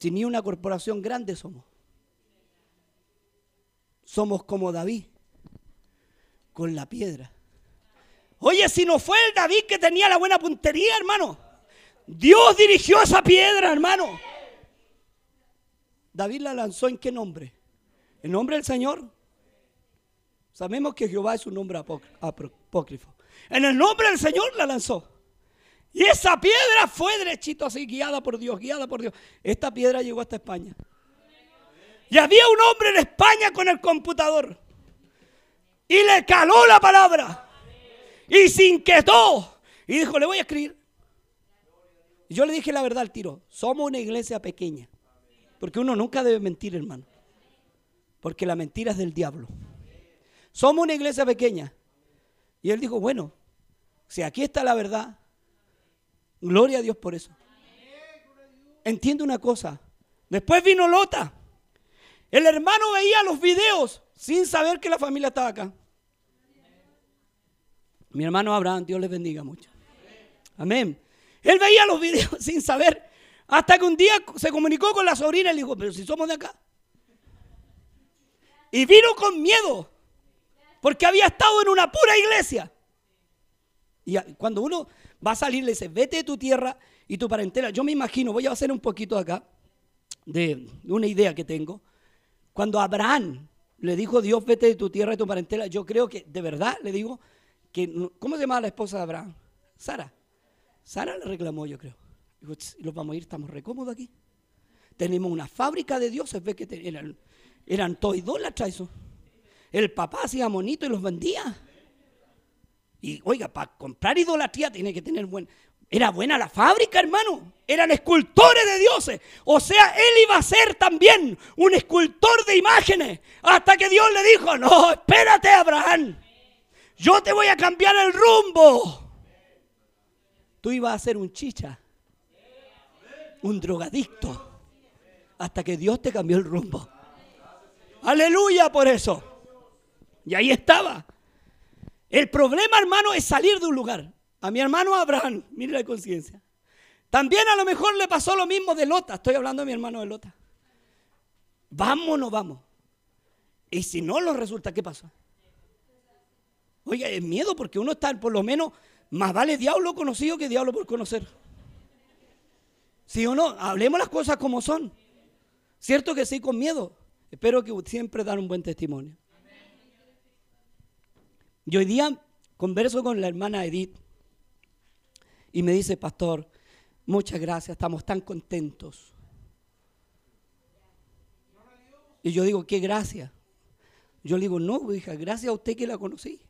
Si ni una corporación grande somos. Somos como David, con la piedra. Oye, si no fue el David que tenía la buena puntería, hermano. Dios dirigió esa piedra, hermano. David la lanzó en qué nombre? ¿En nombre del Señor? Sabemos que Jehová es un nombre apócrifo. En el nombre del Señor la lanzó. Y esa piedra fue derechito así, guiada por Dios, guiada por Dios. Esta piedra llegó hasta España. Y había un hombre en España con el computador. Y le caló la palabra. Y se inquietó. Y dijo, le voy a escribir. Yo le dije la verdad al tiro, somos una iglesia pequeña. Porque uno nunca debe mentir, hermano. Porque la mentira es del diablo. Somos una iglesia pequeña. Y él dijo, bueno, si aquí está la verdad, gloria a Dios por eso. Entiende una cosa. Después vino Lota. El hermano veía los videos sin saber que la familia estaba acá. Mi hermano Abraham, Dios les bendiga mucho. Amén. Él veía los videos sin saber. Hasta que un día se comunicó con la sobrina y le dijo, pero si somos de acá. Y vino con miedo. Porque había estado en una pura iglesia. Y cuando uno va a salir, le dice, vete de tu tierra y tu parentela. Yo me imagino, voy a hacer un poquito acá de una idea que tengo. Cuando Abraham le dijo, Dios, vete de tu tierra y tu parentela, yo creo que de verdad le digo que, ¿cómo se llamaba la esposa de Abraham? Sara. Sara le reclamó, yo creo. Dijo, los vamos a ir, estamos recómodos aquí. Tenemos una fábrica de dioses, ve que eran, eran todos idólatras eso. El papá hacía monito y los vendía. Y oiga, para comprar idolatría tiene que tener buen. Era buena la fábrica, hermano. Eran escultores de dioses. O sea, él iba a ser también un escultor de imágenes. Hasta que Dios le dijo, no, espérate, Abraham. Yo te voy a cambiar el rumbo tú ibas a ser un chicha, un drogadicto, hasta que Dios te cambió el rumbo. Aleluya por eso. Y ahí estaba. El problema, hermano, es salir de un lugar. A mi hermano Abraham, mire la conciencia. También a lo mejor le pasó lo mismo de Lota. Estoy hablando de mi hermano de Lota. Vamos o no vamos. Y si no lo resulta, ¿qué pasa? Oiga, es miedo porque uno está, por lo menos, más vale diablo conocido que diablo por conocer. ¿Sí o no? Hablemos las cosas como son. Cierto que sí, con miedo. Espero que siempre dan un buen testimonio. Y hoy día converso con la hermana Edith y me dice, pastor, muchas gracias, estamos tan contentos. Y yo digo, ¿qué gracia? Yo le digo, no, hija, gracias a usted que la conocí.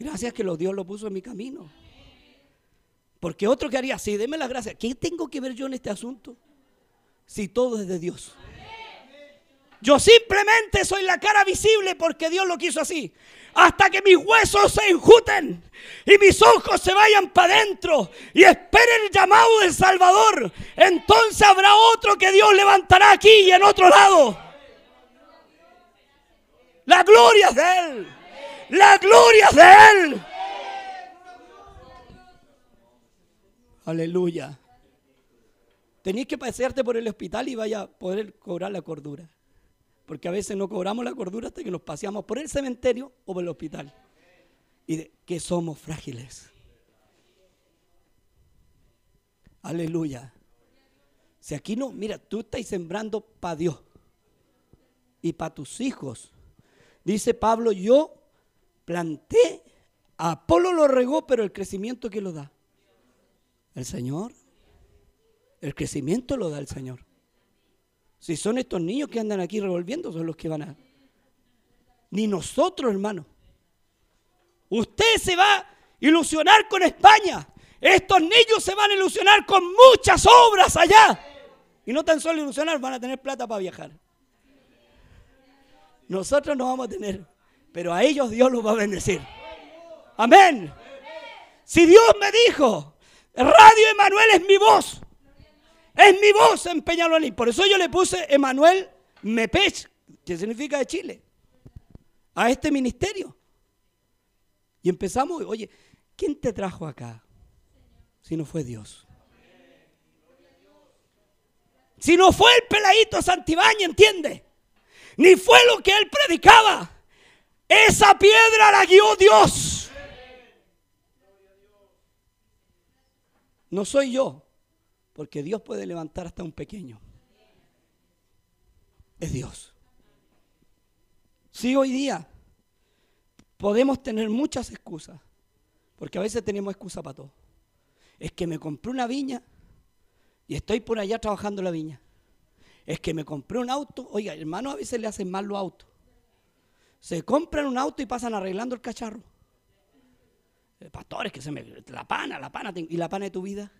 Gracias que Dios lo puso en mi camino. Porque otro que haría así, deme las gracias. ¿Qué tengo que ver yo en este asunto? Si todo es de Dios. Yo simplemente soy la cara visible porque Dios lo quiso así. Hasta que mis huesos se enjuten y mis ojos se vayan para adentro y esperen el llamado del Salvador. Entonces habrá otro que Dios levantará aquí y en otro lado. La gloria es de Él. La gloria es de Él. Aleluya. Tenéis que pasearte por el hospital y vaya a poder cobrar la cordura. Porque a veces no cobramos la cordura hasta que nos paseamos por el cementerio o por el hospital. Y de que somos frágiles. Aleluya. Si aquí no, mira, tú estás sembrando para Dios y para tus hijos Dice Pablo, yo planté, Apolo lo regó, pero el crecimiento que lo da. El Señor. El crecimiento lo da el Señor. Si son estos niños que andan aquí revolviendo, son los que van a... Ni nosotros, hermano. Usted se va a ilusionar con España. Estos niños se van a ilusionar con muchas obras allá. Y no tan solo ilusionar, van a tener plata para viajar. Nosotros no vamos a tener, pero a ellos Dios los va a bendecir. Amén. Si Dios me dijo, Radio Emanuel es mi voz, es mi voz en Peñalolín. Por eso yo le puse Emanuel Mepech, que significa de Chile, a este ministerio. Y empezamos, oye, ¿quién te trajo acá? Si no fue Dios. Si no fue el peladito Santibáñez, ¿entiende? ni fue lo que él predicaba. Esa piedra la guió Dios. No soy yo, porque Dios puede levantar hasta un pequeño. Es Dios. Sí, hoy día podemos tener muchas excusas, porque a veces tenemos excusa para todo. Es que me compré una viña y estoy por allá trabajando la viña es que me compré un auto. Oiga, hermano, a veces le hacen mal los autos. Se compran un auto y pasan arreglando el cacharro. Eh, pastores, que se me. La pana, la pana. ¿Y la pana de tu vida?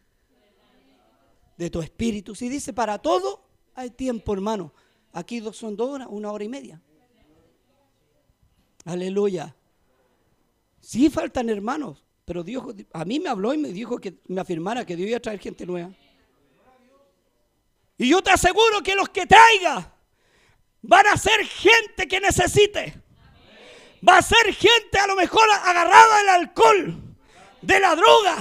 De tu espíritu. Si dice para todo, hay tiempo, hermano. Aquí son dos horas, una hora y media. Aleluya. Sí faltan hermanos, pero Dios a mí me habló y me dijo que me afirmara que Dios iba a traer gente nueva. Y yo te aseguro que los que traiga van a ser gente que necesite. Va a ser gente a lo mejor agarrada del alcohol, de la droga,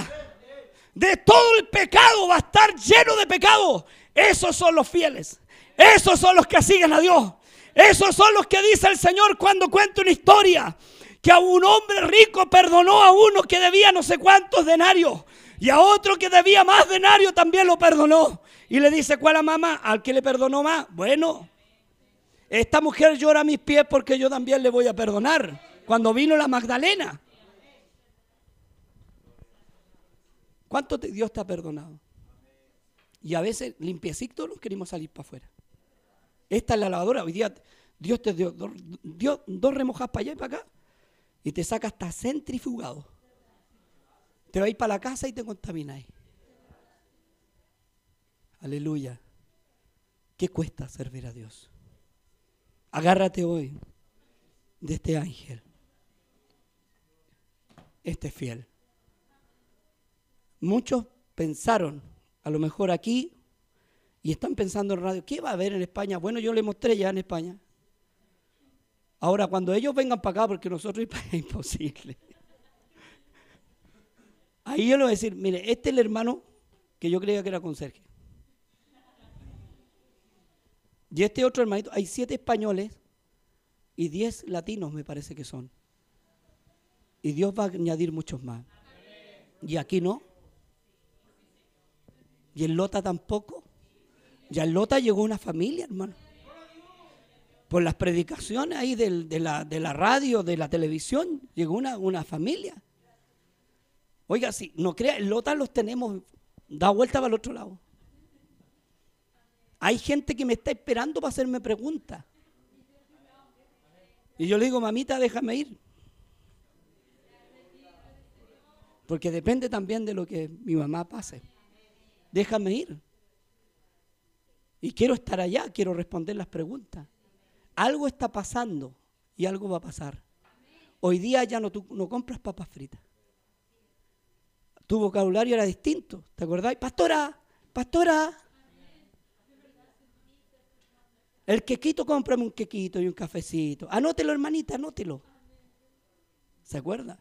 de todo el pecado. Va a estar lleno de pecado. Esos son los fieles. Esos son los que siguen a Dios. Esos son los que dice el Señor cuando cuenta una historia. Que a un hombre rico perdonó a uno que debía no sé cuántos denarios. Y a otro que debía más denarios también lo perdonó. Y le dice, ¿cuál a mamá? Al que le perdonó más. Bueno, esta mujer llora a mis pies porque yo también le voy a perdonar. Cuando vino la Magdalena. ¿Cuánto Dios te ha perdonado? Y a veces limpiecitos los queremos salir para afuera. Esta es la lavadora. Hoy día Dios te dio, dos remojas para allá y para acá. Y te saca hasta centrifugado. Te vais para la casa y te contamináis. Aleluya. ¿Qué cuesta servir a Dios? Agárrate hoy de este ángel. Este fiel. Muchos pensaron, a lo mejor aquí, y están pensando en radio, ¿qué va a haber en España? Bueno, yo le mostré ya en España. Ahora, cuando ellos vengan para acá, porque nosotros es imposible. Ahí yo le voy a decir, mire, este es el hermano que yo creía que era conserje. Y este otro hermanito, hay siete españoles y diez latinos me parece que son. Y Dios va a añadir muchos más. Y aquí no. Y en Lota tampoco. Ya en Lota llegó una familia, hermano. Por las predicaciones ahí de, la, de, la, radio, de la televisión, llegó una, una familia. Oiga, si no crea, en Lota los tenemos, da vuelta para el otro lado. Hay gente que me está esperando para hacerme preguntas. Y yo le digo, mamita, déjame ir. Porque depende también de lo que mi mamá pase. Déjame ir. Y quiero estar allá, quiero responder las preguntas. Algo está pasando y algo va a pasar. Hoy día ya no, tú, no compras papas fritas. Tu vocabulario era distinto. ¿Te acordáis? Pastora, pastora. El quequito, cómprame un quequito y un cafecito. Anótelo, hermanita, anótelo. ¿Se acuerda?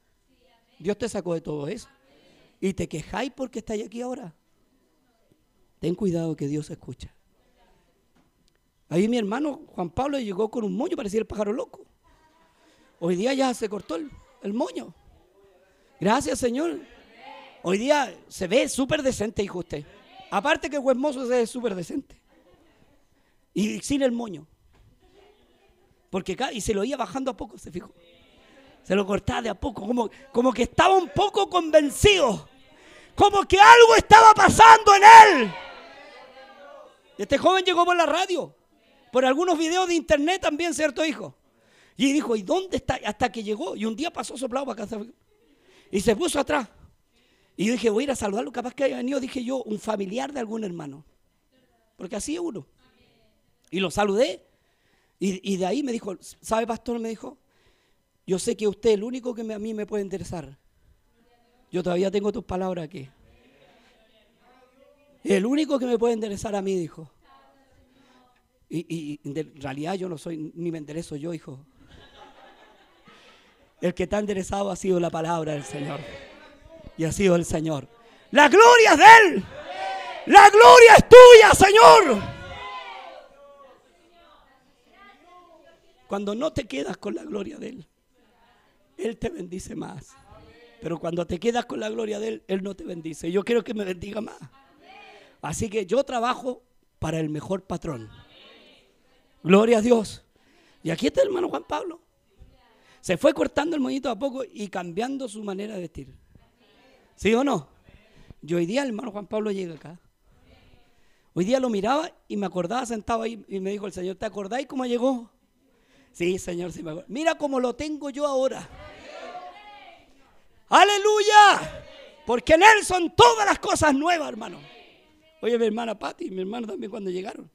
Dios te sacó de todo eso. Y te quejáis porque estáis aquí ahora. Ten cuidado que Dios escucha. Ahí mi hermano Juan Pablo llegó con un moño, parecía el pájaro loco. Hoy día ya se cortó el, moño. Gracias, Señor. Hoy día se ve súper decente, hijo usted. Aparte que Huesmoso se ve súper decente. Y sin el moño. Porque y se lo iba bajando a poco, se fijó. Se lo cortaba de a poco, como, como que estaba un poco convencido. Como que algo estaba pasando en él. Este joven llegó por la radio por algunos videos de internet también, ¿cierto, hijo? Y dijo, ¿y dónde está? Hasta que llegó. Y un día pasó soplado para casa. Y se puso atrás. Y yo dije, voy a ir a saludarlo. Capaz que haya venido, dije yo, un familiar de algún hermano. Porque así es uno. Y lo saludé. Y, de ahí me dijo, ¿sabe, pastor? Me dijo, yo sé que usted es el único que a mí me puede interesar. Yo todavía tengo tus palabras aquí. El único que me puede interesar a mí, dijo. Y, en realidad yo no soy, ni me enderezo yo, hijo. El que está enderezado ha sido la palabra del Señor. Y ha sido el Señor. La gloria es de Él. La gloria es tuya, Señor. Cuando no te quedas con la gloria de Él, Él te bendice más. Pero cuando te quedas con la gloria de Él, Él no te bendice. Yo quiero que me bendiga más. Así que yo trabajo para el mejor patrón. Gloria a Dios. Y aquí está el hermano Juan Pablo. Se fue cortando el moñito a poco y cambiando su manera de vestir. ¿Sí o no? Yo hoy día el hermano Juan Pablo llega acá. Hoy día lo miraba y me acordaba sentado ahí y me dijo el Señor, ¿te acordáis cómo llegó? Sí, Señor, sí me acuerdo. Mira cómo lo tengo yo ahora. Aleluya. Porque en Él son todas las cosas nuevas, hermano. Oye, mi hermana Patti mi hermano también cuando llegaron.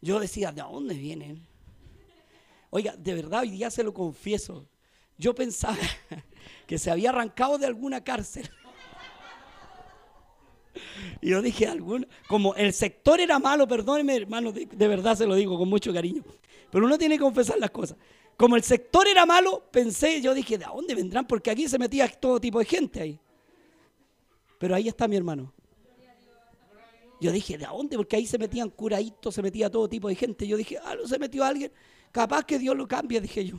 Yo decía, ¿de dónde vienen? Oiga, de verdad, hoy día se lo confieso. Yo pensaba que se había arrancado de alguna cárcel. Y yo dije, alguna, como el sector era malo, perdóneme hermano, de, verdad se lo digo con mucho cariño. Pero uno tiene que confesar las cosas. Como el sector era malo, pensé, yo dije, ¿de dónde vendrán? Porque aquí se metía todo tipo de gente ahí. Pero ahí está mi hermano. Yo dije, ¿de dónde? Porque ahí se metían curaditos, se metía todo tipo de gente. Yo dije, ah, no se metió alguien. Capaz que Dios lo cambie, dije yo.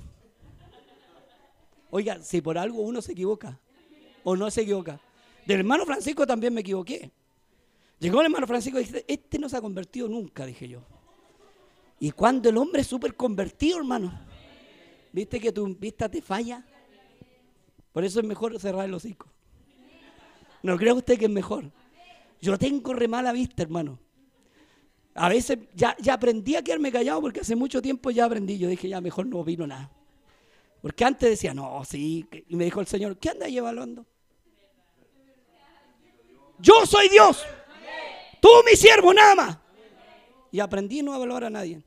Oiga, si por algo uno se equivoca o no se equivoca. Del hermano Francisco también me equivoqué. Llegó el hermano Francisco y dice, este no se ha convertido nunca, dije yo. Y cuando el hombre es súper convertido, hermano, viste que tu vista te falla. Por eso es mejor cerrar el hocico. ¿No cree usted que es mejor? Yo tengo re mala vista, hermano. A veces ya, ya aprendí a quedarme callado porque hace mucho tiempo ya aprendí. Yo dije, ya mejor no opino nada. Porque antes decía, no, sí. Y me dijo el Señor, ¿qué anda evaluando? Yo soy Dios. Tú, mi siervo, nada más. Y aprendí a no evaluar a nadie.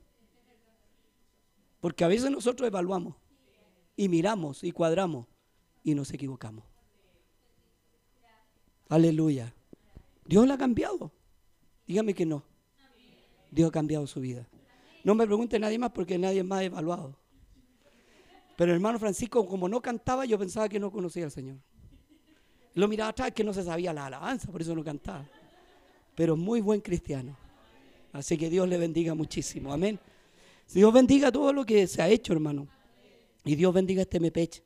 Porque a veces nosotros evaluamos y miramos y cuadramos y nos equivocamos. Aleluya. Dios la ha cambiado. Dígame que no. Dios ha cambiado su vida. No me pregunte nadie más porque nadie más ha evaluado. Pero el hermano Francisco, como no cantaba, yo pensaba que no conocía al Señor. Lo miraba atrás que no se sabía la alabanza, por eso no cantaba. Pero muy buen cristiano. Así que Dios le bendiga muchísimo. Amén. Dios bendiga todo lo que se ha hecho, hermano. Y Dios bendiga este Mepeche.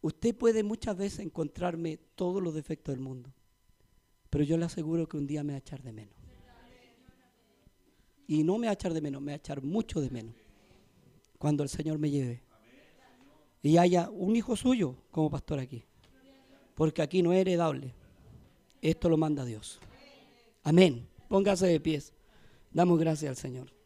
Usted puede muchas veces encontrarme todos los defectos del mundo, pero yo le aseguro que un día me va a echar de menos. Y no me va a echar de menos, me va a echar mucho de menos cuando el Señor me lleve. Y haya un hijo suyo como pastor aquí. Porque aquí no es heredable. Esto lo manda Dios. Amén. Póngase de pies. Damos gracias al Señor.